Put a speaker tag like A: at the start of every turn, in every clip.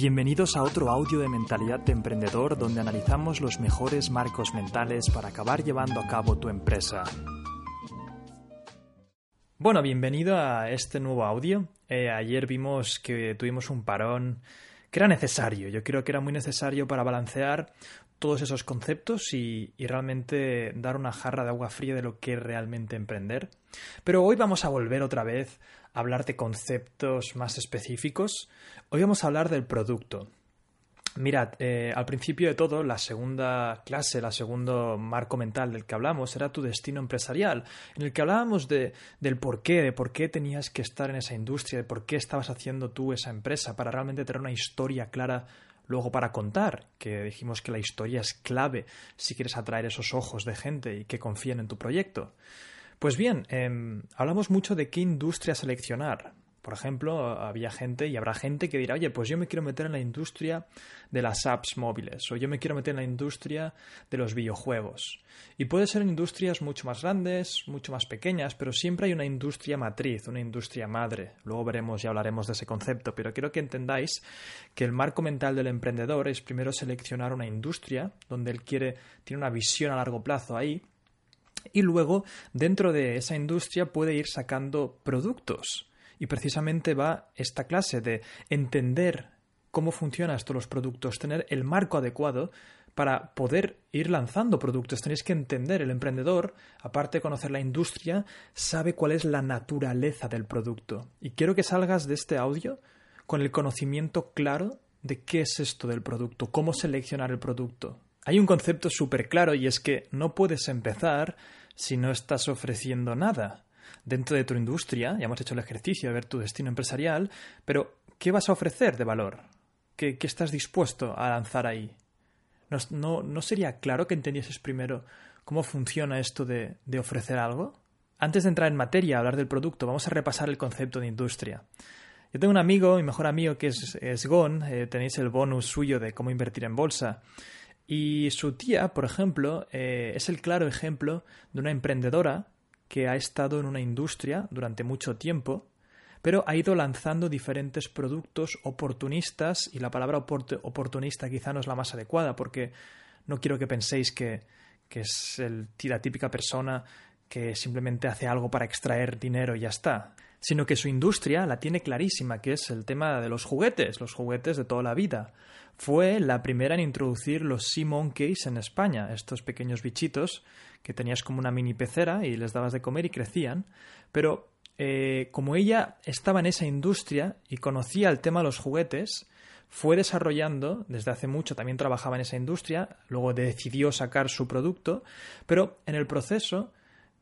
A: Bienvenidos a otro audio de Mentalidad de Emprendedor donde analizamos los mejores marcos mentales para acabar llevando a cabo tu empresa. Bueno, bienvenido a este nuevo audio. Eh, ayer vimos que tuvimos un parón que era necesario. Yo creo que era muy necesario para balancear todos esos conceptos y, y, realmente dar una jarra de agua fría de lo que es realmente emprender. Pero hoy vamos a volver otra vez hablar de conceptos más específicos. Hoy vamos a hablar del producto. Mirad, eh, al principio de todo, la segunda clase, la segundo marco mental del que hablamos era tu destino empresarial, en el que hablábamos de, del por qué, de por qué tenías que estar en esa industria, de por qué estabas haciendo tú esa empresa, para realmente tener una historia clara luego para contar, que dijimos que la historia es clave si quieres atraer esos ojos de gente y que confíen en tu proyecto. Pues bien, eh, hablamos mucho de qué industria seleccionar. Por ejemplo, había gente y habrá gente que dirá, oye, pues yo me quiero meter en la industria de las apps móviles o yo me quiero meter en la industria de los videojuegos. Y puede ser en industrias mucho más grandes, mucho más pequeñas, pero siempre hay una industria matriz, una industria madre. Luego veremos y hablaremos de ese concepto, pero quiero que entendáis que el marco mental del emprendedor es primero seleccionar una industria donde él quiere, tiene una visión a largo plazo ahí y luego dentro de esa industria puede ir sacando productos y precisamente va esta clase de entender cómo funcionan estos productos, tener el marco adecuado para poder ir lanzando productos. Tenéis que entender, el emprendedor, aparte de conocer la industria, sabe cuál es la naturaleza del producto. Y quiero que salgas de este audio con el conocimiento claro de qué es esto del producto, cómo seleccionar el producto. Hay un concepto súper claro y es que no puedes empezar si no estás ofreciendo nada dentro de tu industria, ya hemos hecho el ejercicio de ver tu destino empresarial, pero ¿qué vas a ofrecer de valor? ¿Qué, estás dispuesto a lanzar ahí? ¿No, no, ¿No, sería claro que entendieses primero cómo funciona esto de, ofrecer algo? Antes de entrar en materia, a hablar del producto, vamos a repasar el concepto de industria. Yo tengo un amigo, mi mejor amigo, que es, es Gon, eh, tenéis el bonus suyo de cómo invertir en bolsa. Y su tía, por ejemplo, eh, es el claro ejemplo de una emprendedora que ha estado en una industria durante mucho tiempo, pero ha ido lanzando diferentes productos oportunistas, y la palabra oportunista quizá no es la más adecuada, porque no quiero que penséis que, es el, la típica persona que simplemente hace algo para extraer dinero y ya está, sino que su industria la tiene clarísima, que es el tema de los juguetes, los juguetes de toda la vida. Fue la primera en introducir los Sea Monkeys en España, estos pequeños bichitos que tenías como una mini pecera y les dabas de comer y crecían, pero eh, como ella estaba en esa industria y conocía el tema de los juguetes, fue desarrollando, desde hace mucho también trabajaba en esa industria, luego decidió sacar su producto, pero en el proceso,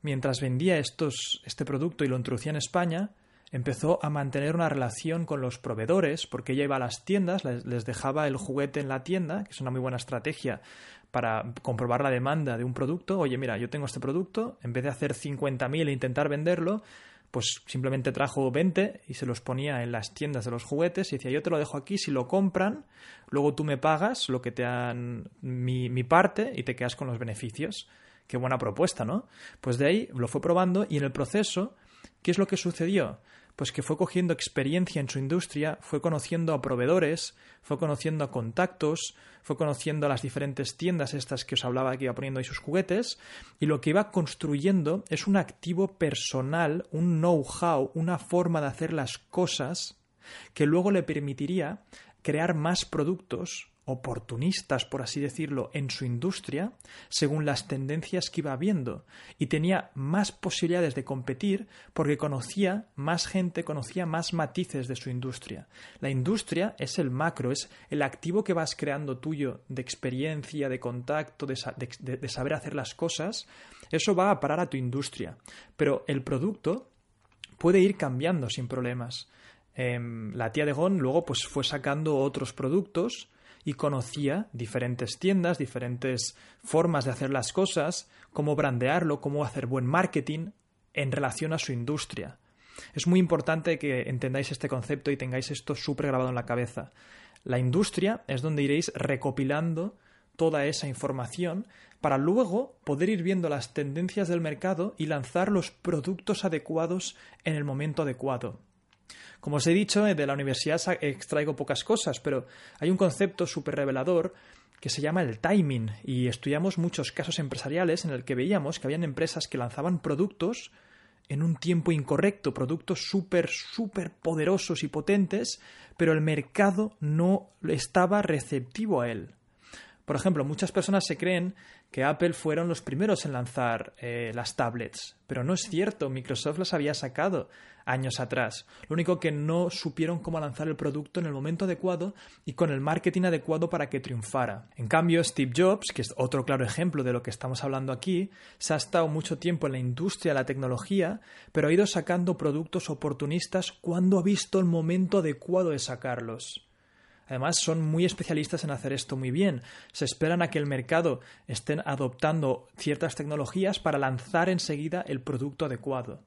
A: mientras vendía estos, este producto y lo introducía en España, empezó a mantener una relación con los proveedores, porque ella iba a las tiendas, les, dejaba el juguete en la tienda, que es una muy buena estrategia para comprobar la demanda de un producto. Oye, mira, yo tengo este producto, en vez de hacer 50.000 e intentar venderlo, pues simplemente trajo 20 y se los ponía en las tiendas de los juguetes y decía, yo te lo dejo aquí, si lo compran, luego tú me pagas lo que te han mi, mi parte y te quedas con los beneficios. Qué buena propuesta, ¿no? Pues de ahí lo fue probando y en el proceso, ¿qué es lo que sucedió? pues que fue cogiendo experiencia en su industria, fue conociendo a proveedores, fue conociendo a contactos, fue conociendo a las diferentes tiendas estas que os hablaba que iba poniendo ahí sus juguetes, y lo que iba construyendo es un activo personal, un know-how, una forma de hacer las cosas que luego le permitiría crear más productos oportunistas, por así decirlo, en su industria, según las tendencias que iba viendo, y tenía más posibilidades de competir porque conocía más gente, conocía más matices de su industria. La industria es el macro, es el activo que vas creando tuyo de experiencia, de contacto, de, saber hacer las cosas, eso va a parar a tu industria. Pero el producto puede ir cambiando sin problemas. Eh, la tía de Gon luego pues fue sacando otros productos y conocía diferentes tiendas, diferentes formas de hacer las cosas, cómo brandearlo, cómo hacer buen marketing en relación a su industria. Es muy importante que entendáis este concepto y tengáis esto súper grabado en la cabeza. La industria es donde iréis recopilando toda esa información para luego poder ir viendo las tendencias del mercado y lanzar los productos adecuados en el momento adecuado. Como os he dicho, de la universidad extraigo pocas cosas, pero hay un concepto súper revelador que se llama el timing y estudiamos muchos casos empresariales en el que veíamos que habían empresas que lanzaban productos en un tiempo incorrecto, productos súper, súper poderosos y potentes, pero el mercado no estaba receptivo a él. Por ejemplo, muchas personas se creen que Apple fueron los primeros en lanzar eh, las tablets, pero no es cierto, Microsoft las había sacado años atrás. Lo único que no supieron cómo lanzar el producto en el momento adecuado y con el marketing adecuado para que triunfara. En cambio, Steve Jobs, que es otro claro ejemplo de lo que estamos hablando aquí, se ha estado mucho tiempo en la industria de la tecnología, pero ha ido sacando productos oportunistas cuando ha visto el momento adecuado de sacarlos. Además, son muy especialistas en hacer esto muy bien. Se esperan a que el mercado estén adoptando ciertas tecnologías para lanzar enseguida el producto adecuado.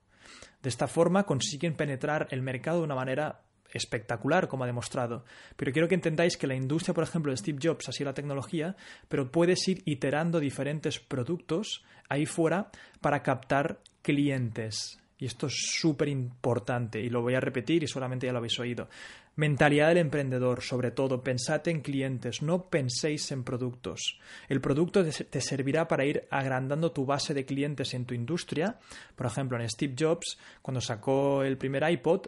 A: De esta forma consiguen penetrar el mercado de una manera espectacular, como ha demostrado. Pero quiero que entendáis que la industria, por ejemplo, de Steve Jobs ha la tecnología, pero puedes ir iterando diferentes productos ahí fuera para captar clientes. Y esto es súper importante y lo voy a repetir y solamente ya lo habéis oído. Mentalidad del emprendedor, sobre todo, pensad en clientes, no penséis en productos. El producto te servirá para ir agrandando tu base de clientes en tu industria. Por ejemplo, en Steve Jobs, cuando sacó el primer iPod,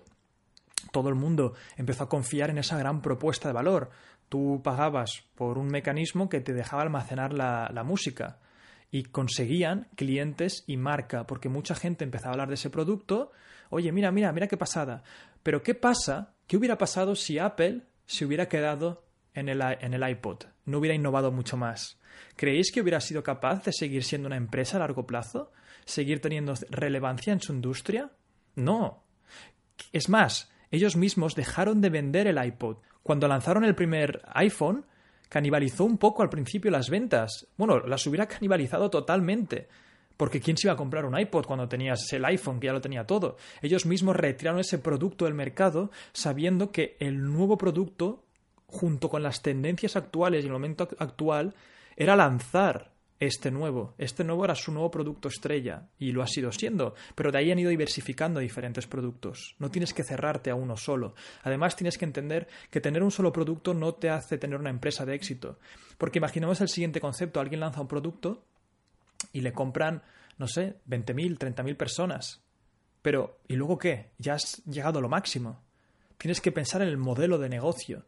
A: todo el mundo empezó a confiar en esa gran propuesta de valor. Tú pagabas por un mecanismo que te dejaba almacenar la, música y conseguían clientes y marca, porque mucha gente empezaba a hablar de ese producto. Oye, mira, mira, mira qué pasada. Pero ¿qué pasa? ¿Qué hubiera pasado si Apple se hubiera quedado en el, en el iPod? No hubiera innovado mucho más. ¿Creéis que hubiera sido capaz de seguir siendo una empresa a largo plazo? ¿Seguir teniendo relevancia en su industria? No. Es más, ellos mismos dejaron de vender el iPod. Cuando lanzaron el primer iPhone, canibalizó un poco al principio las ventas. Bueno, las hubiera canibalizado totalmente. Porque ¿quién se iba a comprar un iPod cuando tenías el iPhone, que ya lo tenía todo? Ellos mismos retiraron ese producto del mercado sabiendo que el nuevo producto, junto con las tendencias actuales y el momento actual, era lanzar este nuevo. Este nuevo era su nuevo producto estrella y lo ha sido siendo, pero de ahí han ido diversificando diferentes productos. No tienes que cerrarte a uno solo. Además, tienes que entender que tener un solo producto no te hace tener una empresa de éxito. Porque imaginemos el siguiente concepto, alguien lanza un producto y le compran, no sé, 20.000, 30.000 personas. Pero, ¿y luego qué? Ya has llegado a lo máximo. Tienes que pensar en el modelo de negocio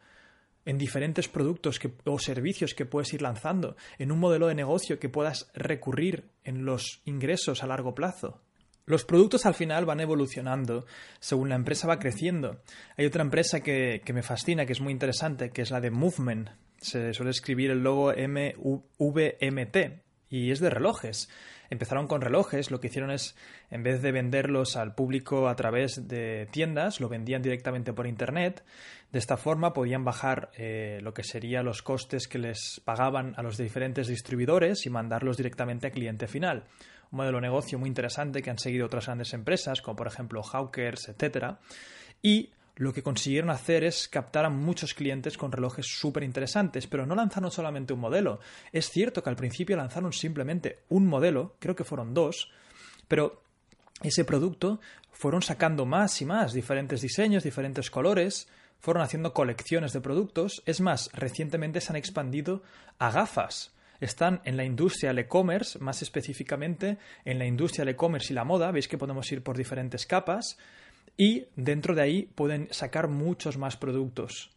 A: en diferentes productos o servicios que puedes ir lanzando, en un modelo de negocio que puedas recurrir en los ingresos a largo plazo. Los productos al final van evolucionando según la empresa va creciendo. Hay otra empresa que, que me fascina, que es muy interesante, que es la de Movement. Se suele escribir el logo M-V-M-T y es de relojes. Empezaron con relojes, lo que hicieron es, en vez de venderlos al público a través de tiendas, lo vendían directamente por Internet. De esta forma podían bajar eh, lo que serían los costes que les pagaban a los diferentes distribuidores y mandarlos directamente al cliente final. Un modelo de negocio muy interesante que han seguido otras grandes empresas, como por ejemplo Hawkers, etc. Y lo que consiguieron hacer es captar a muchos clientes con relojes súper interesantes, pero no lanzaron solamente un modelo. Es cierto que al principio lanzaron simplemente un modelo, creo que fueron dos, pero ese producto fueron sacando más y más diferentes diseños, diferentes colores, fueron haciendo colecciones de productos. Es más, recientemente se han expandido a gafas. Están en la industria del e-commerce, más específicamente en la industria del e-commerce y la moda. Veis que podemos ir por diferentes capas y dentro de ahí pueden sacar muchos más productos.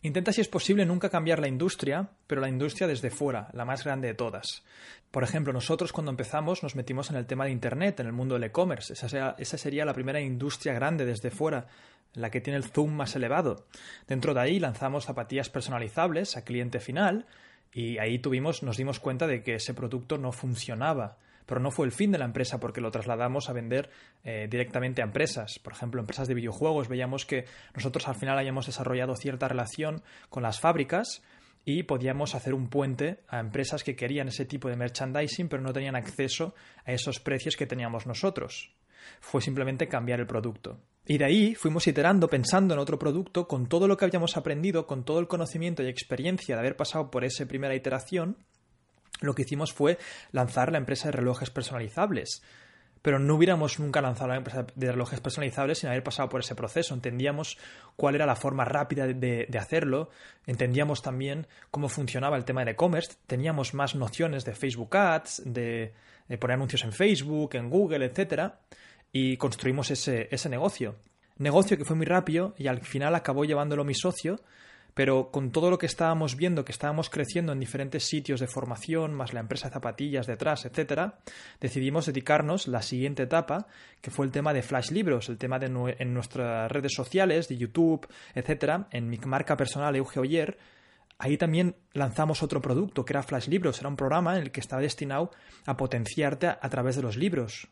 A: Intenta, si es posible, nunca cambiar la industria, pero la industria desde fuera, la más grande de todas. Por ejemplo, nosotros cuando empezamos nos metimos en el tema de Internet, en el mundo del e-commerce. Esa, sería la primera industria grande desde fuera, la que tiene el zoom más elevado. Dentro de ahí lanzamos zapatillas personalizables a cliente final y ahí tuvimos, nos dimos cuenta de que ese producto no funcionaba pero no fue el fin de la empresa porque lo trasladamos a vender eh, directamente a empresas. Por ejemplo, empresas de videojuegos, veíamos que nosotros al final hayamos desarrollado cierta relación con las fábricas y podíamos hacer un puente a empresas que querían ese tipo de merchandising pero no tenían acceso a esos precios que teníamos nosotros. Fue simplemente cambiar el producto. Y de ahí fuimos iterando, pensando en otro producto, con todo lo que habíamos aprendido, con todo el conocimiento y experiencia de haber pasado por esa primera iteración, lo que hicimos fue lanzar la empresa de relojes personalizables. pero no hubiéramos nunca lanzado la empresa de relojes personalizables sin haber pasado por ese proceso. Entendíamos cuál era la forma rápida de, de hacerlo, entendíamos también cómo funcionaba el tema del e-commerce, teníamos más nociones de Facebook Ads, de, de, poner anuncios en Facebook, en Google, etcétera, y construimos ese negocio. Negocio que fue muy rápido y al final acabó llevándolo mi socio pero con todo lo que estábamos viendo, que estábamos creciendo en diferentes sitios de formación, más la empresa de zapatillas detrás, etcétera, decidimos dedicarnos la siguiente etapa, que fue el tema de Flash Libros, el tema de en nuestras redes sociales, de YouTube, etcétera, en mi marca personal Euge Oyer, ahí también lanzamos otro producto que era Flash Libros, era un programa en el que estaba destinado a potenciarte a, través de los libros.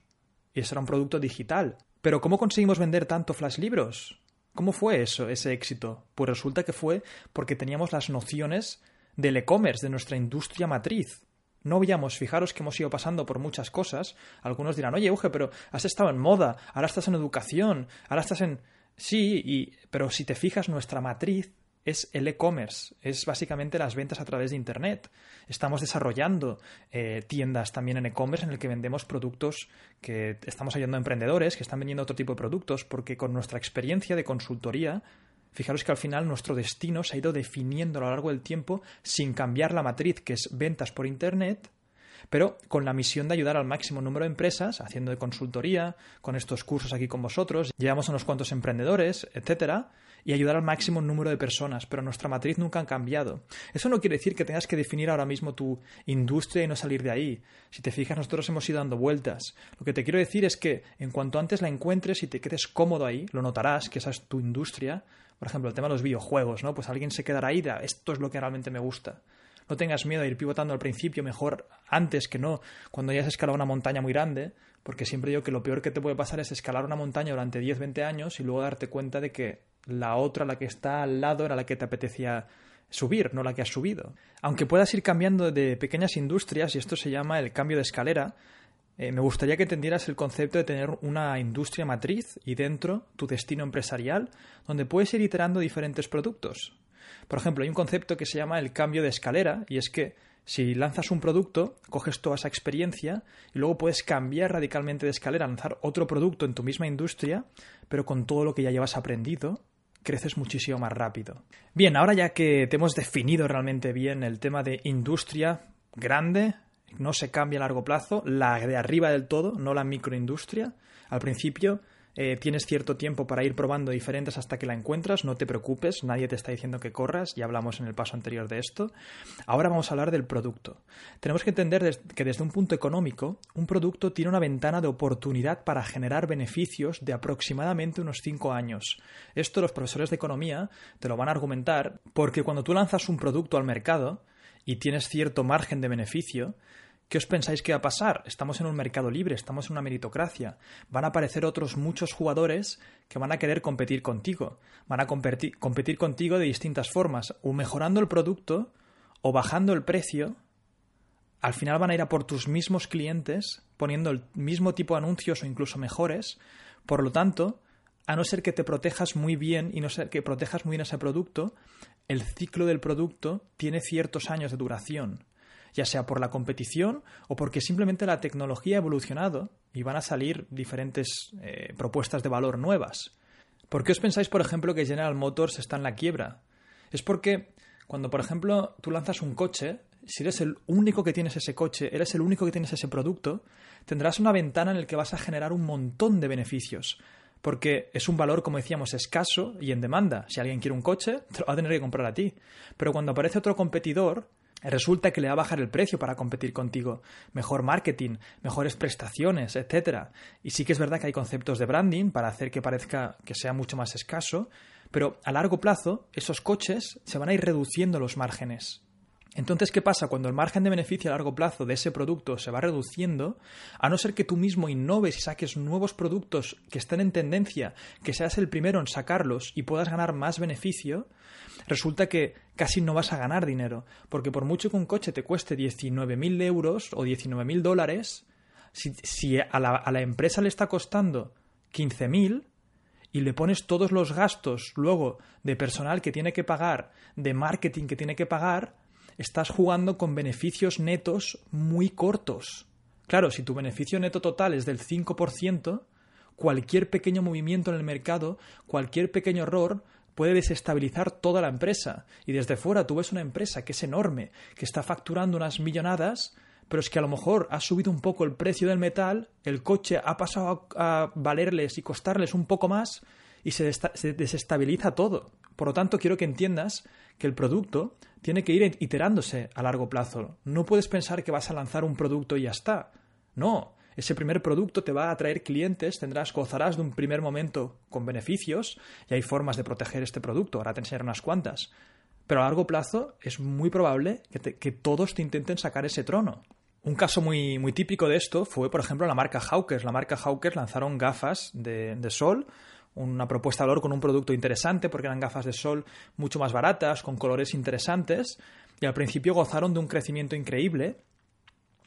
A: Y ese era un producto digital. Pero ¿cómo conseguimos vender tanto Flash Libros? ¿Cómo fue eso, ese éxito? Pues resulta que fue porque teníamos las nociones del e-commerce, de nuestra industria matriz. No habíamos, fijaros que hemos ido pasando por muchas cosas. Algunos dirán, oye, Uge, pero has estado en moda, ahora estás en educación, ahora estás en. Sí, y... pero si te fijas, nuestra matriz es el e-commerce, es básicamente las ventas a través de Internet. Estamos desarrollando eh, tiendas también en e-commerce en el que vendemos productos que estamos ayudando a emprendedores que están vendiendo otro tipo de productos porque con nuestra experiencia de consultoría, fijaros que al final nuestro destino se ha ido definiendo a lo largo del tiempo sin cambiar la matriz que es ventas por Internet pero con la misión de ayudar al máximo número de empresas, haciendo de consultoría, con estos cursos aquí con vosotros, llevamos a unos cuantos emprendedores, etcétera, y ayudar al máximo número de personas, pero nuestra matriz nunca ha cambiado. Eso no quiere decir que tengas que definir ahora mismo tu industria y no salir de ahí. Si te fijas, nosotros hemos ido dando vueltas. Lo que te quiero decir es que en cuanto antes la encuentres y te quedes cómodo ahí, lo notarás que esa es tu industria. Por ejemplo, el tema de los videojuegos, ¿no? Pues alguien se quedará ahí esto es lo que realmente me gusta. No tengas miedo de ir pivotando al principio, mejor antes que no, cuando ya has escalado una montaña muy grande, porque siempre digo que lo peor que te puede pasar es escalar una montaña durante 10, 20 años y luego darte cuenta de que la otra, la que está al lado, era la que te apetecía subir, no la que has subido. Aunque puedas ir cambiando de pequeñas industrias, y esto se llama el cambio de escalera, eh, me gustaría que entendieras el concepto de tener una industria matriz y dentro tu destino empresarial, donde puedes ir iterando diferentes productos. Por ejemplo, hay un concepto que se llama el cambio de escalera, y es que si lanzas un producto, coges toda esa experiencia y luego puedes cambiar radicalmente de escalera, lanzar otro producto en tu misma industria, pero con todo lo que ya llevas aprendido creces muchísimo más rápido. Bien, ahora ya que te hemos definido realmente bien el tema de industria grande, no se cambia a largo plazo, la de arriba del todo, no la microindustria, al principio eh, tienes cierto tiempo para ir probando diferentes hasta que la encuentras, no te preocupes, nadie te está diciendo que corras, ya hablamos en el paso anterior de esto. Ahora vamos a hablar del producto. Tenemos que entender que desde un punto económico, un producto tiene una ventana de oportunidad para generar beneficios de aproximadamente unos 5 años. Esto los profesores de economía te lo van a argumentar porque cuando tú lanzas un producto al mercado y tienes cierto margen de beneficio, ¿Qué os pensáis que va a pasar? Estamos en un mercado libre, estamos en una meritocracia. Van a aparecer otros muchos jugadores que van a querer competir contigo. Van a competir, contigo de distintas formas, o mejorando el producto, o bajando el precio. Al final van a ir a por tus mismos clientes, poniendo el mismo tipo de anuncios o incluso mejores. Por lo tanto, a no ser que te protejas muy bien y no ser que protejas muy bien ese producto, el ciclo del producto tiene ciertos años de duración ya sea por la competición o porque simplemente la tecnología ha evolucionado y van a salir diferentes eh, propuestas de valor nuevas. ¿Por qué os pensáis, por ejemplo, que General Motors está en la quiebra? Es porque cuando, por ejemplo, tú lanzas un coche, si eres el único que tienes ese coche, eres el único que tienes ese producto, tendrás una ventana en la que vas a generar un montón de beneficios. Porque es un valor, como decíamos, escaso y en demanda. Si alguien quiere un coche, te lo va a tener que comprar a ti. Pero cuando aparece otro competidor, resulta que le va a bajar el precio para competir contigo, mejor marketing, mejores prestaciones, etc. Y sí que es verdad que hay conceptos de branding para hacer que parezca que sea mucho más escaso, pero a largo plazo esos coches se van a ir reduciendo los márgenes. Entonces, ¿qué pasa? Cuando el margen de beneficio a largo plazo de ese producto se va reduciendo, a no ser que tú mismo innoves y saques nuevos productos que estén en tendencia, que seas el primero en sacarlos y puedas ganar más beneficio, resulta que casi no vas a ganar dinero. Porque por mucho que un coche te cueste 19.000 euros o 19.000 dólares, si, a, la, a la empresa le está costando 15.000, y le pones todos los gastos luego de personal que tiene que pagar, de marketing que tiene que pagar, estás jugando con beneficios netos muy cortos. Claro, si tu beneficio neto total es del 5%, cualquier pequeño movimiento en el mercado, cualquier pequeño error puede desestabilizar toda la empresa. Y desde fuera tú ves una empresa que es enorme, que está facturando unas millonadas, pero es que a lo mejor ha subido un poco el precio del metal, el coche ha pasado a, valerles y costarles un poco más y se, se desestabiliza todo. Por lo tanto, quiero que entiendas que el producto tiene que ir iterándose a largo plazo. No puedes pensar que vas a lanzar un producto y ya está. No, ese primer producto te va a atraer clientes, tendrás, gozarás de un primer momento con beneficios y hay formas de proteger este producto. Ahora te enseñaré unas cuantas. Pero a largo plazo es muy probable que, todos te intenten sacar ese trono. Un caso muy, muy típico de esto fue, por ejemplo, la marca Hawkers. La marca Hawkers lanzaron gafas de, de sol una propuesta de valor con un producto interesante porque eran gafas de sol mucho más baratas, con colores interesantes y al principio gozaron de un crecimiento increíble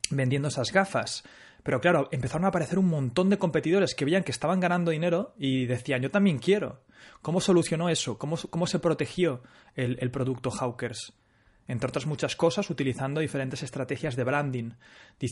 A: vendiendo esas gafas. Pero claro, empezaron a aparecer un montón de competidores que veían que estaban ganando dinero y decían, yo también quiero. ¿Cómo solucionó eso? ¿Cómo, cómo se protegió el, el, producto Hawkers? Entre otras muchas cosas, utilizando diferentes estrategias de branding.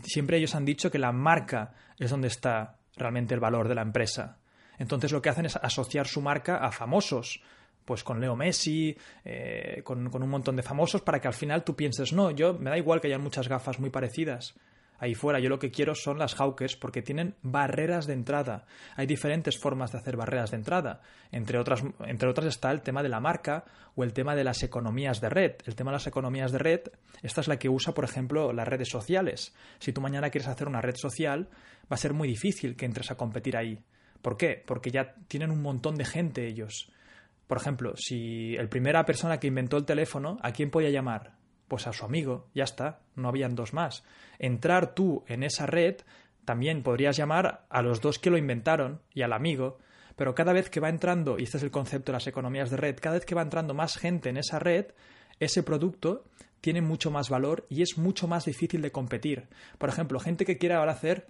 A: Siempre ellos han dicho que la marca es donde está realmente el valor de la empresa. Entonces lo que hacen es asociar su marca a famosos, pues con Leo Messi, eh, con, un montón de famosos, para que al final tú pienses, no, yo me da igual que hayan muchas gafas muy parecidas ahí fuera. Yo lo que quiero son las Hawkers porque tienen barreras de entrada. Hay diferentes formas de hacer barreras de entrada. Entre otras, entre otras está el tema de la marca o el tema de las economías de red. El tema de las economías de red, esta es la que usa, por ejemplo, las redes sociales. Si tú mañana quieres hacer una red social, va a ser muy difícil que entres a competir ahí. ¿Por qué? Porque ya tienen un montón de gente ellos. Por ejemplo, si el primera persona que inventó el teléfono, ¿a quién podía llamar? Pues a su amigo, ya está, no habían dos más. Entrar tú en esa red, también podrías llamar a los dos que lo inventaron y al amigo, pero cada vez que va entrando, y este es el concepto de las economías de red, cada vez que va entrando más gente en esa red, ese producto tiene mucho más valor y es mucho más difícil de competir. Por ejemplo, gente que quiera ahora hacer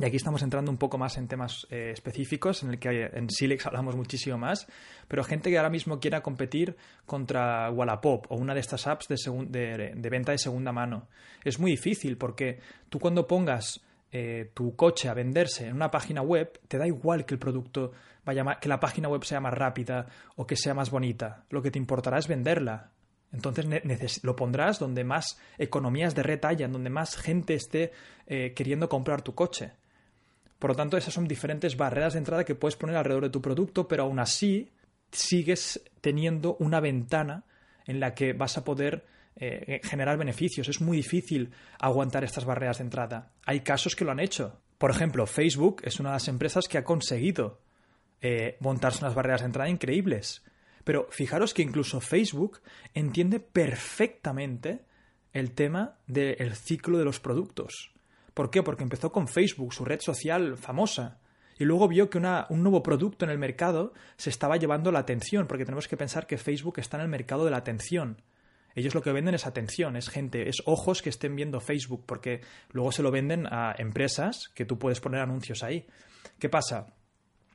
A: y aquí estamos entrando un poco más en temas eh, específicos, en el que en Silex hablamos muchísimo más, pero gente que ahora mismo quiera competir contra Wallapop o una de estas apps de, venta de segunda mano. Es muy difícil porque tú cuando pongas eh, tu coche a venderse en una página web, te da igual que el producto vaya que la página web sea más rápida o que sea más bonita. Lo que te importará es venderla. Entonces lo pondrás donde más economías de red hayan, donde más gente esté eh, queriendo comprar tu coche. Por lo tanto, esas son diferentes barreras de entrada que puedes poner alrededor de tu producto, pero aún así sigues teniendo una ventana en la que vas a poder eh, generar beneficios. Es muy difícil aguantar estas barreras de entrada. Hay casos que lo han hecho. Por ejemplo, Facebook es una de las empresas que ha conseguido eh, montarse unas barreras de entrada increíbles. Pero fijaros que incluso Facebook entiende perfectamente el tema del ciclo de los productos. ¿Por qué? Porque empezó con Facebook, su red social famosa, y luego vio que un nuevo producto en el mercado se estaba llevando la atención, porque tenemos que pensar que Facebook está en el mercado de la atención. Ellos lo que venden es atención, es gente, es ojos que estén viendo Facebook, porque luego se lo venden a empresas que tú puedes poner anuncios ahí. ¿Qué pasa?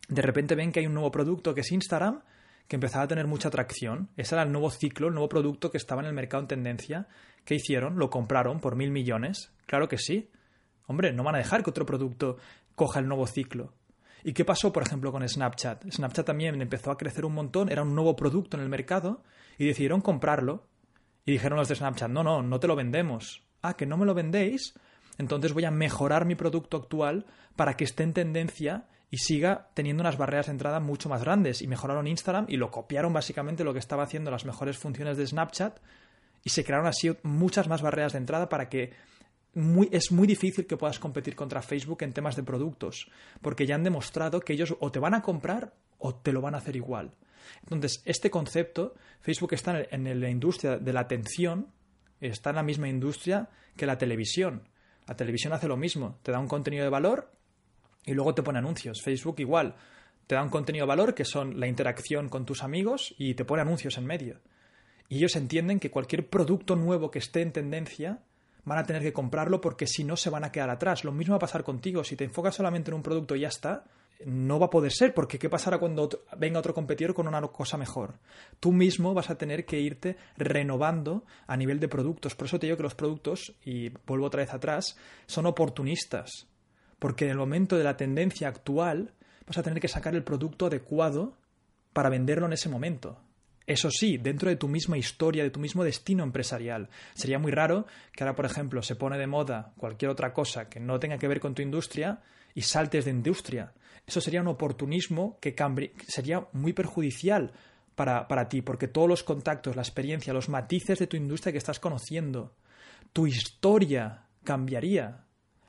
A: De repente ven que hay un nuevo producto que es Instagram, que empezaba a tener mucha atracción. Ese era el nuevo ciclo, el nuevo producto que estaba en el mercado en tendencia. ¿Qué hicieron? Lo compraron por mil millones. Claro que sí. Hombre, no van a dejar que otro producto coja el nuevo ciclo. ¿Y qué pasó, por ejemplo, con Snapchat? Snapchat también empezó a crecer un montón, era un nuevo producto en el mercado y decidieron comprarlo. Y dijeron los de Snapchat, no, no, no te lo vendemos. Ah, que no me lo vendéis. Entonces voy a mejorar mi producto actual para que esté en tendencia y siga teniendo unas barreras de entrada mucho más grandes. Y mejoraron Instagram y lo copiaron básicamente lo que estaba haciendo las mejores funciones de Snapchat y se crearon así muchas más barreras de entrada para que es muy difícil que puedas competir contra Facebook en temas de productos, porque ya han demostrado que ellos o te van a comprar o te lo van a hacer igual. Entonces, este concepto, Facebook está en la industria de la atención, está en la misma industria que la televisión. La televisión hace lo mismo, te da un contenido de valor y luego te pone anuncios. Facebook igual, te da un contenido de valor que son la interacción con tus amigos y te pone anuncios en medio. Y ellos entienden que cualquier producto nuevo que esté en tendencia van a tener que comprarlo porque si no se van a quedar atrás. Lo mismo va a pasar contigo. Si te enfocas solamente en un producto y ya está, no va a poder ser, porque ¿qué pasará cuando venga otro competidor con una cosa mejor? Tú mismo vas a tener que irte renovando a nivel de productos. Por eso te digo que los productos, y vuelvo otra vez atrás, son oportunistas. Porque en el momento de la tendencia actual vas a tener que sacar el producto adecuado para venderlo en ese momento. Eso sí, dentro de tu misma historia, de tu mismo destino empresarial. Sería muy raro que ahora, por ejemplo, se pone de moda cualquier otra cosa que no tenga que ver con tu industria y saltes de industria. Eso sería un oportunismo que sería muy perjudicial para, para ti, porque todos los contactos, la experiencia, los matices de tu industria que estás conociendo, tu historia cambiaría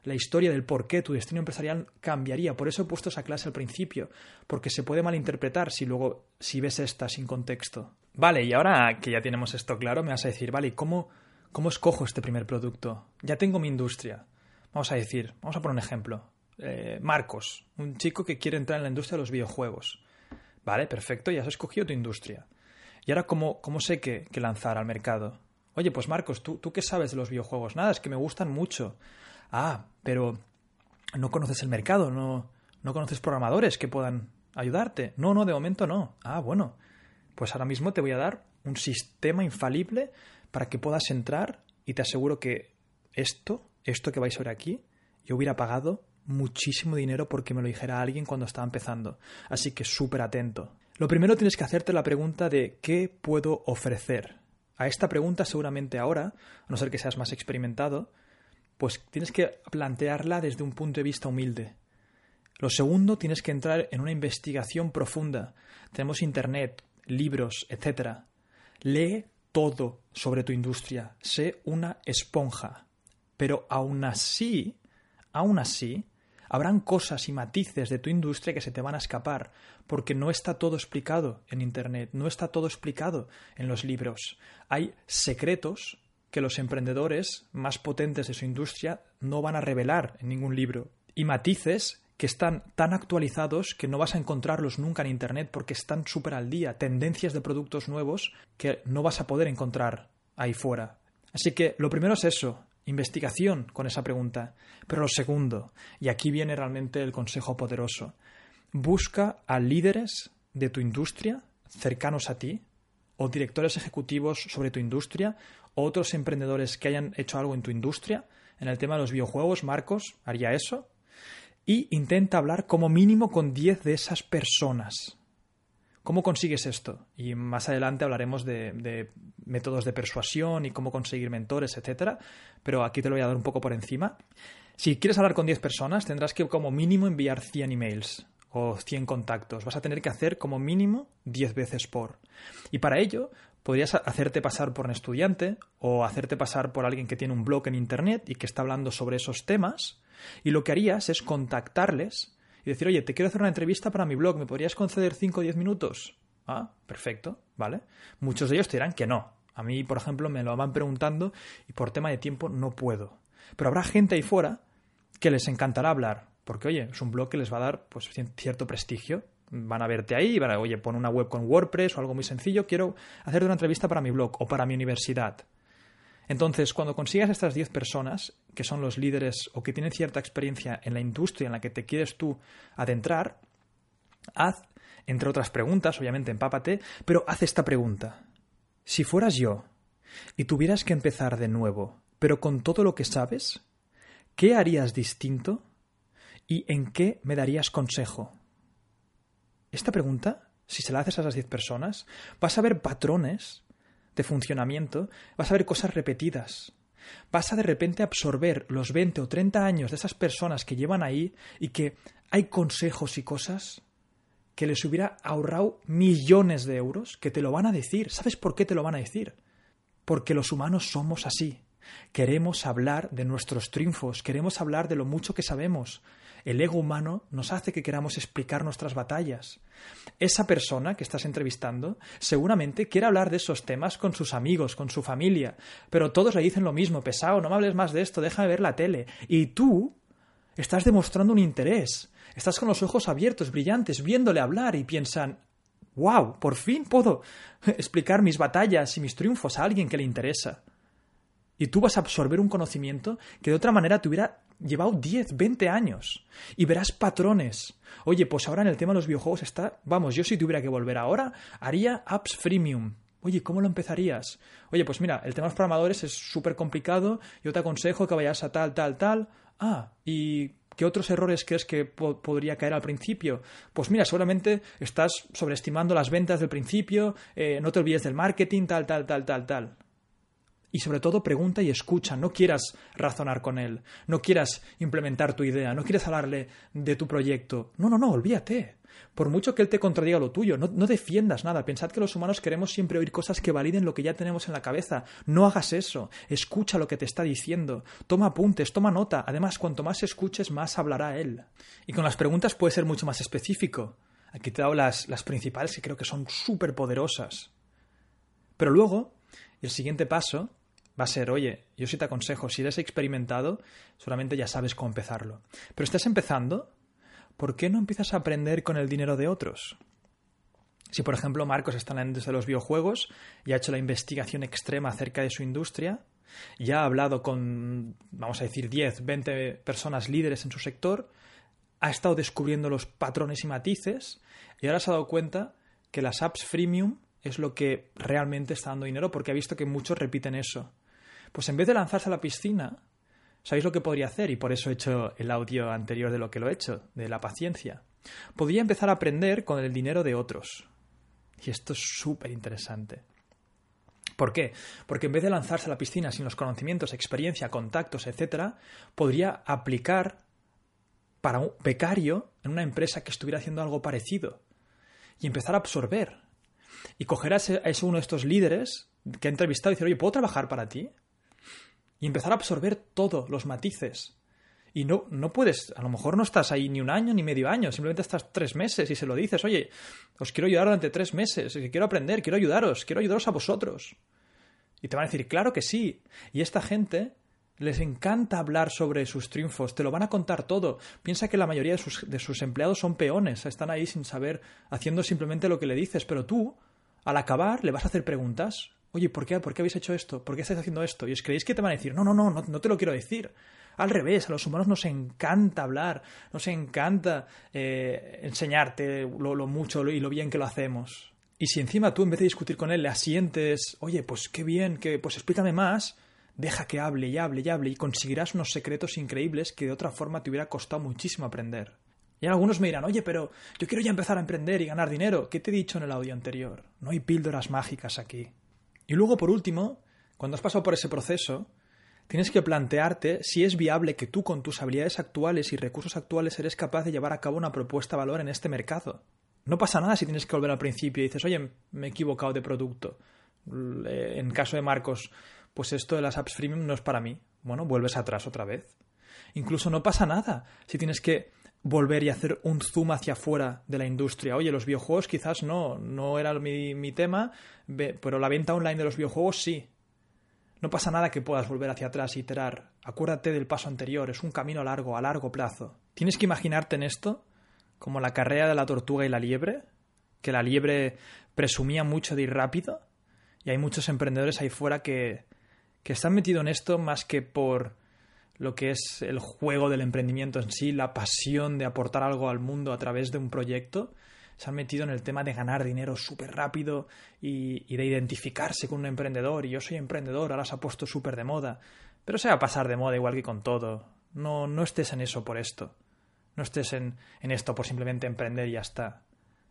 A: la historia del por qué tu destino empresarial cambiaría. Por eso he puesto esa clase al principio, porque se puede malinterpretar si luego si ves esta sin contexto. Vale, y ahora que ya tenemos esto claro, me vas a decir, vale, ¿cómo, cómo escojo este primer producto? Ya tengo mi industria. Vamos a decir, vamos a poner un ejemplo. Eh, Marcos, un chico que quiere entrar en la industria de los videojuegos. Vale, perfecto, ya has escogido tu industria. ¿Y ahora cómo, cómo sé que, que lanzar al mercado? Oye, pues Marcos, ¿tú, ¿tú qué sabes de los videojuegos? Nada, es que me gustan mucho. Ah, pero no conoces el mercado, no, no conoces programadores que puedan ayudarte. No, no, de momento no. Ah, bueno, pues ahora mismo te voy a dar un sistema infalible para que puedas entrar y te aseguro que esto, esto que vais a ver aquí, yo hubiera pagado muchísimo dinero porque me lo dijera alguien cuando estaba empezando. Así que súper atento. Lo primero tienes que hacerte la pregunta de ¿qué puedo ofrecer? A esta pregunta seguramente ahora, a no ser que seas más experimentado, pues tienes que plantearla desde un punto de vista humilde. Lo segundo, tienes que entrar en una investigación profunda. Tenemos Internet, libros, etc. Lee todo sobre tu industria. Sé una esponja. Pero aún así, aún así, habrán cosas y matices de tu industria que se te van a escapar, porque no está todo explicado en Internet, no está todo explicado en los libros. Hay secretos que los emprendedores más potentes de su industria no van a revelar en ningún libro. Y matices que están tan actualizados que no vas a encontrarlos nunca en Internet porque están súper al día, tendencias de productos nuevos que no vas a poder encontrar ahí fuera. Así que lo primero es eso, investigación con esa pregunta. Pero lo segundo, y aquí viene realmente el consejo poderoso, busca a líderes de tu industria cercanos a ti, o directores ejecutivos sobre tu industria, otros emprendedores que hayan hecho algo en tu industria. En el tema de los videojuegos, Marcos haría eso. Y intenta hablar como mínimo con 10 de esas personas. ¿Cómo consigues esto? Y más adelante hablaremos de, métodos de persuasión y cómo conseguir mentores, etc. Pero aquí te lo voy a dar un poco por encima. Si quieres hablar con 10 personas, tendrás que como mínimo enviar 100 emails o 100 contactos. Vas a tener que hacer como mínimo 10 veces por. Y para ello, podrías hacerte pasar por un estudiante o hacerte pasar por alguien que tiene un blog en Internet y que está hablando sobre esos temas, y lo que harías es contactarles y decir, oye, te quiero hacer una entrevista para mi blog, ¿me podrías conceder 5 o 10 minutos? Ah, perfecto, ¿vale? Muchos de ellos te dirán que no. A mí, por ejemplo, me lo van preguntando y por tema de tiempo no puedo. Pero habrá gente ahí fuera que les encantará hablar, porque oye, es un blog que les va a dar pues, cierto prestigio van a verte ahí van a, oye, pon una web con WordPress o algo muy sencillo, quiero hacer una entrevista para mi blog o para mi universidad. Entonces, cuando consigas estas 10 personas, que son los líderes o que tienen cierta experiencia en la industria en la que te quieres tú adentrar, haz, entre otras preguntas, obviamente empápate, pero haz esta pregunta. Si fueras yo y tuvieras que empezar de nuevo, pero con todo lo que sabes, ¿qué harías distinto y en qué me darías consejo? Esta pregunta, si se la haces a esas 10 personas, vas a ver patrones de funcionamiento, vas a ver cosas repetidas. Vas a de repente absorber los 20 o 30 años de esas personas que llevan ahí y que hay consejos y cosas que les hubiera ahorrado millones de euros, que te lo van a decir. ¿Sabes por qué te lo van a decir? Porque los humanos somos así. Queremos hablar de nuestros triunfos, queremos hablar de lo mucho que sabemos, el ego humano nos hace que queramos explicar nuestras batallas. Esa persona que estás entrevistando seguramente quiere hablar de esos temas con sus amigos, con su familia, pero todos le dicen lo mismo, pesado, no me hables más de esto, déjame ver la tele. Y tú estás demostrando un interés, estás con los ojos abiertos, brillantes, viéndole hablar y piensan, wow, por fin puedo explicar mis batallas y mis triunfos a alguien que le interesa. Y tú vas a absorber un conocimiento que de otra manera te hubiera llevado 10, 20 años. Y verás patrones. Oye, pues ahora en el tema de los videojuegos está, vamos, yo si tuviera que volver ahora, haría apps freemium. Oye, ¿cómo lo empezarías? Oye, pues mira, el tema de los programadores es súper complicado, yo te aconsejo que vayas a tal, tal, tal. Ah, ¿y qué otros errores crees que podría caer al principio? Pues mira, seguramente estás sobreestimando las ventas del principio, eh, no te olvides del marketing, tal, tal, tal, tal, tal. Y sobre todo pregunta y escucha, no quieras razonar con él, no quieras implementar tu idea, no quieras hablarle de tu proyecto. No, no, no, olvídate. Por mucho que él te contradiga lo tuyo, no, no, defiendas nada. Pensad que los humanos queremos siempre oír cosas que validen lo que ya tenemos en la cabeza. No hagas eso. Escucha lo que te está diciendo. Toma apuntes, toma nota. Además, cuanto más escuches, más hablará él. Y con las preguntas puede ser mucho más específico. Aquí te he dado las, las principales que creo que son súper poderosas. Pero luego, el siguiente paso va a ser, oye, yo sí te aconsejo, si eres experimentado, solamente ya sabes cómo empezarlo. Pero estás empezando, ¿por qué no empiezas a aprender con el dinero de otros? Si, por ejemplo, Marcos está en la industria de los videojuegos y ha hecho la investigación extrema acerca de su industria, ya ha hablado con, vamos a decir, 10, 20 personas líderes en su sector, ha estado descubriendo los patrones y matices y ahora se ha dado cuenta que las apps freemium es lo que realmente está dando dinero porque ha visto que muchos repiten eso. Pues en vez de lanzarse a la piscina, ¿sabéis lo que podría hacer? Y por eso he hecho el audio anterior de lo que lo he hecho, de la paciencia. Podría empezar a aprender con el dinero de otros. Y esto es súper interesante. ¿Por qué? Porque en vez de lanzarse a la piscina sin los conocimientos, experiencia, contactos, etc., podría aplicar para un becario en una empresa que estuviera haciendo algo parecido y empezar a absorber. Y coger a ese, uno de estos líderes que ha entrevistado y decir, oye, ¿puedo trabajar para ti? y empezar a absorber todos los matices. Y no, no puedes, a lo mejor no estás ahí ni un año ni medio año, simplemente estás tres meses y se lo dices, oye, os quiero ayudar durante tres meses, quiero aprender, quiero ayudaros, quiero ayudaros a vosotros. Y te van a decir, claro que sí. Y esta gente les encanta hablar sobre sus triunfos, te lo van a contar todo. Piensa que la mayoría de sus, de sus empleados son peones, están ahí sin saber, haciendo simplemente lo que le dices, pero tú, al acabar, le vas a hacer preguntas Oye, ¿por qué, ¿por qué habéis hecho esto? ¿Por qué estáis haciendo esto? Y os creéis que te van a decir, no, no, no, no, te lo quiero decir. Al revés, a los humanos nos encanta hablar, nos encanta eh, enseñarte lo, mucho y lo bien que lo hacemos. Y si encima tú en vez de discutir con él le asientes, oye, pues qué bien, que, pues explícame más, deja que hable y hable y hable y conseguirás unos secretos increíbles que de otra forma te hubiera costado muchísimo aprender. Y algunos me dirán, oye, pero yo quiero ya empezar a emprender y ganar dinero. ¿Qué te he dicho en el audio anterior? No hay píldoras mágicas aquí. Y luego, por último, cuando has pasado por ese proceso, tienes que plantearte si es viable que tú con tus habilidades actuales y recursos actuales eres capaz de llevar a cabo una propuesta de valor en este mercado. No pasa nada si tienes que volver al principio y dices, oye, me he equivocado de producto. En caso de Marcos, pues esto de las apps freemium no es para mí. Bueno, vuelves atrás otra vez. Incluso no pasa nada si tienes que volver y hacer un zoom hacia afuera de la industria. Oye, los videojuegos quizás no, no era mi, mi tema, pero la venta online de los videojuegos sí. No pasa nada que puedas volver hacia atrás y iterar. Acuérdate del paso anterior, es un camino largo, a largo plazo. Tienes que imaginarte en esto como la carrera de la tortuga y la liebre, que la liebre presumía mucho de ir rápido, y hay muchos emprendedores ahí fuera que, que están metidos en esto más que por lo que es el juego del emprendimiento en sí, la pasión de aportar algo al mundo a través de un proyecto, se han metido en el tema de ganar dinero súper rápido y, de identificarse con un emprendedor. Y yo soy emprendedor, ahora se ha puesto súper de moda. Pero se va a pasar de moda igual que con todo. No, no estés en eso por esto. No estés en, en esto por simplemente emprender y ya está.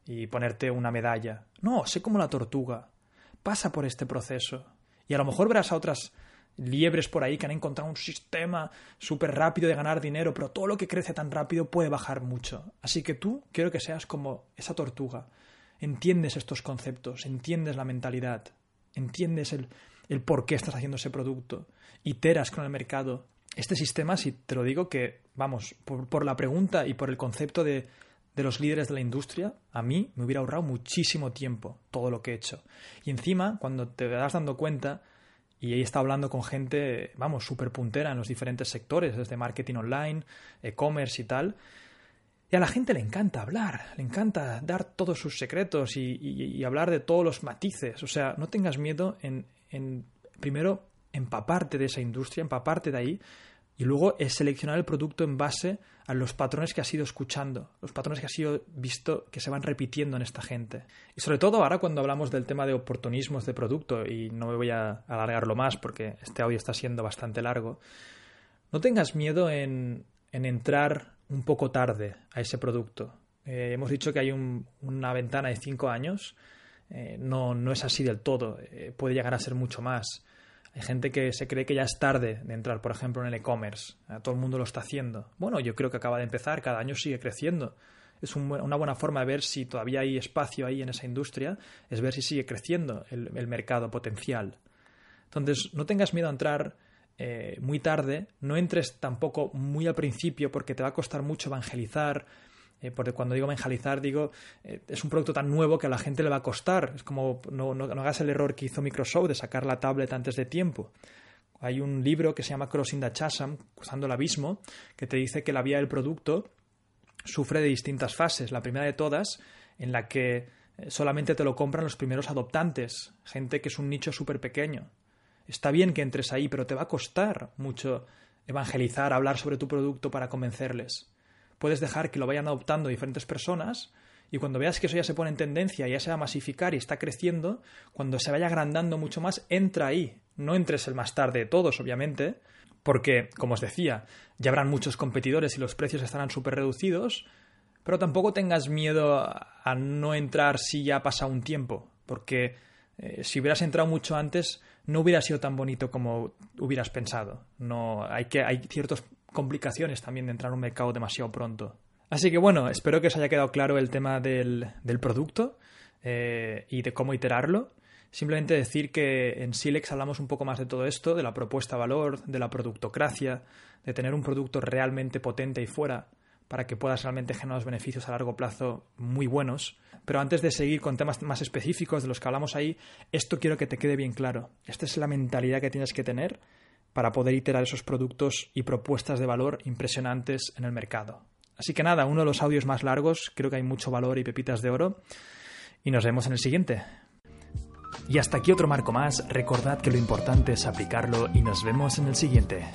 A: Y ponerte una medalla. No, sé como la tortuga. Pasa por este proceso. Y a lo mejor verás a otras liebres por ahí que han encontrado un sistema súper rápido de ganar dinero, pero todo lo que crece tan rápido puede bajar mucho. Así que tú quiero que seas como esa tortuga. Entiendes estos conceptos, entiendes la mentalidad, entiendes el, el por qué estás haciendo ese producto, iteras con el mercado. Este sistema, si te lo digo que, vamos, por, por la pregunta y por el concepto de, de los líderes de la industria, a mí me hubiera ahorrado muchísimo tiempo todo lo que he hecho. Y encima, cuando te das dando cuenta, y ahí está hablando con gente, vamos, súper puntera en los diferentes sectores, desde marketing online, e-commerce y tal. Y a la gente le encanta hablar, le encanta dar todos sus secretos y, hablar de todos los matices. O sea, no tengas miedo en, en, primero, empaparte de esa industria, empaparte de ahí, y luego es seleccionar el producto en base a los patrones que has ido escuchando, los patrones que has ido visto que se van repitiendo en esta gente. Y sobre todo ahora cuando hablamos del tema de oportunismos de producto, y no me voy a alargarlo más porque este audio está siendo bastante largo, no tengas miedo en, entrar un poco tarde a ese producto. Eh, hemos dicho que hay una ventana de cinco años. Eh, no, no es así del todo. Eh, puede llegar a ser mucho más. Hay gente que se cree que ya es tarde de entrar, por ejemplo, en el e-commerce. Todo el mundo lo está haciendo. Bueno, yo creo que acaba de empezar, cada año sigue creciendo. Es una buena forma de ver si todavía hay espacio ahí en esa industria, es ver si sigue creciendo el, mercado potencial. Entonces, no tengas miedo a entrar eh, muy tarde, no entres tampoco muy al principio porque te va a costar mucho evangelizar, eh, porque cuando digo evangelizar, digo, eh, es un producto tan nuevo que a la gente le va a costar. Es como no, no, hagas el error que hizo Microsoft de sacar la tablet antes de tiempo. Hay un libro que se llama Crossing the Chasm, cruzando el abismo, que te dice que la vía del producto sufre de distintas fases. La primera de todas, en la que eh, solamente te lo compran los primeros adoptantes, gente que es un nicho súper pequeño. Está bien que entres ahí, pero te va a costar mucho evangelizar, hablar sobre tu producto para convencerles puedes dejar que lo vayan adoptando diferentes personas y cuando veas que eso ya se pone en tendencia, ya se va a masificar y está creciendo, cuando se vaya agrandando mucho más, entra ahí. No entres el más tarde de todos, obviamente, porque, como os decía, ya habrán muchos competidores y los precios estarán súper reducidos, pero tampoco tengas miedo a no entrar si ya ha pasado un tiempo, porque eh, si hubieras entrado mucho antes, no hubiera sido tan bonito como hubieras pensado. No, hay que, hay ciertos complicaciones también de entrar en un mercado demasiado pronto. Así que bueno, espero que os haya quedado claro el tema del, producto eh, y de cómo iterarlo. Simplemente decir que en Silex hablamos un poco más de todo esto, de la propuesta valor, de la productocracia, de tener un producto realmente potente y fuera para que puedas realmente generar los beneficios a largo plazo muy buenos. Pero antes de seguir con temas más específicos de los que hablamos ahí, esto quiero que te quede bien claro. Esta es la mentalidad que tienes que tener para poder iterar esos productos y propuestas de valor impresionantes en el mercado. Así que nada, uno de los audios más largos, creo que hay mucho valor y pepitas de oro. Y nos vemos en el siguiente. Y hasta aquí otro marco más, recordad que lo importante es aplicarlo y nos vemos en el siguiente.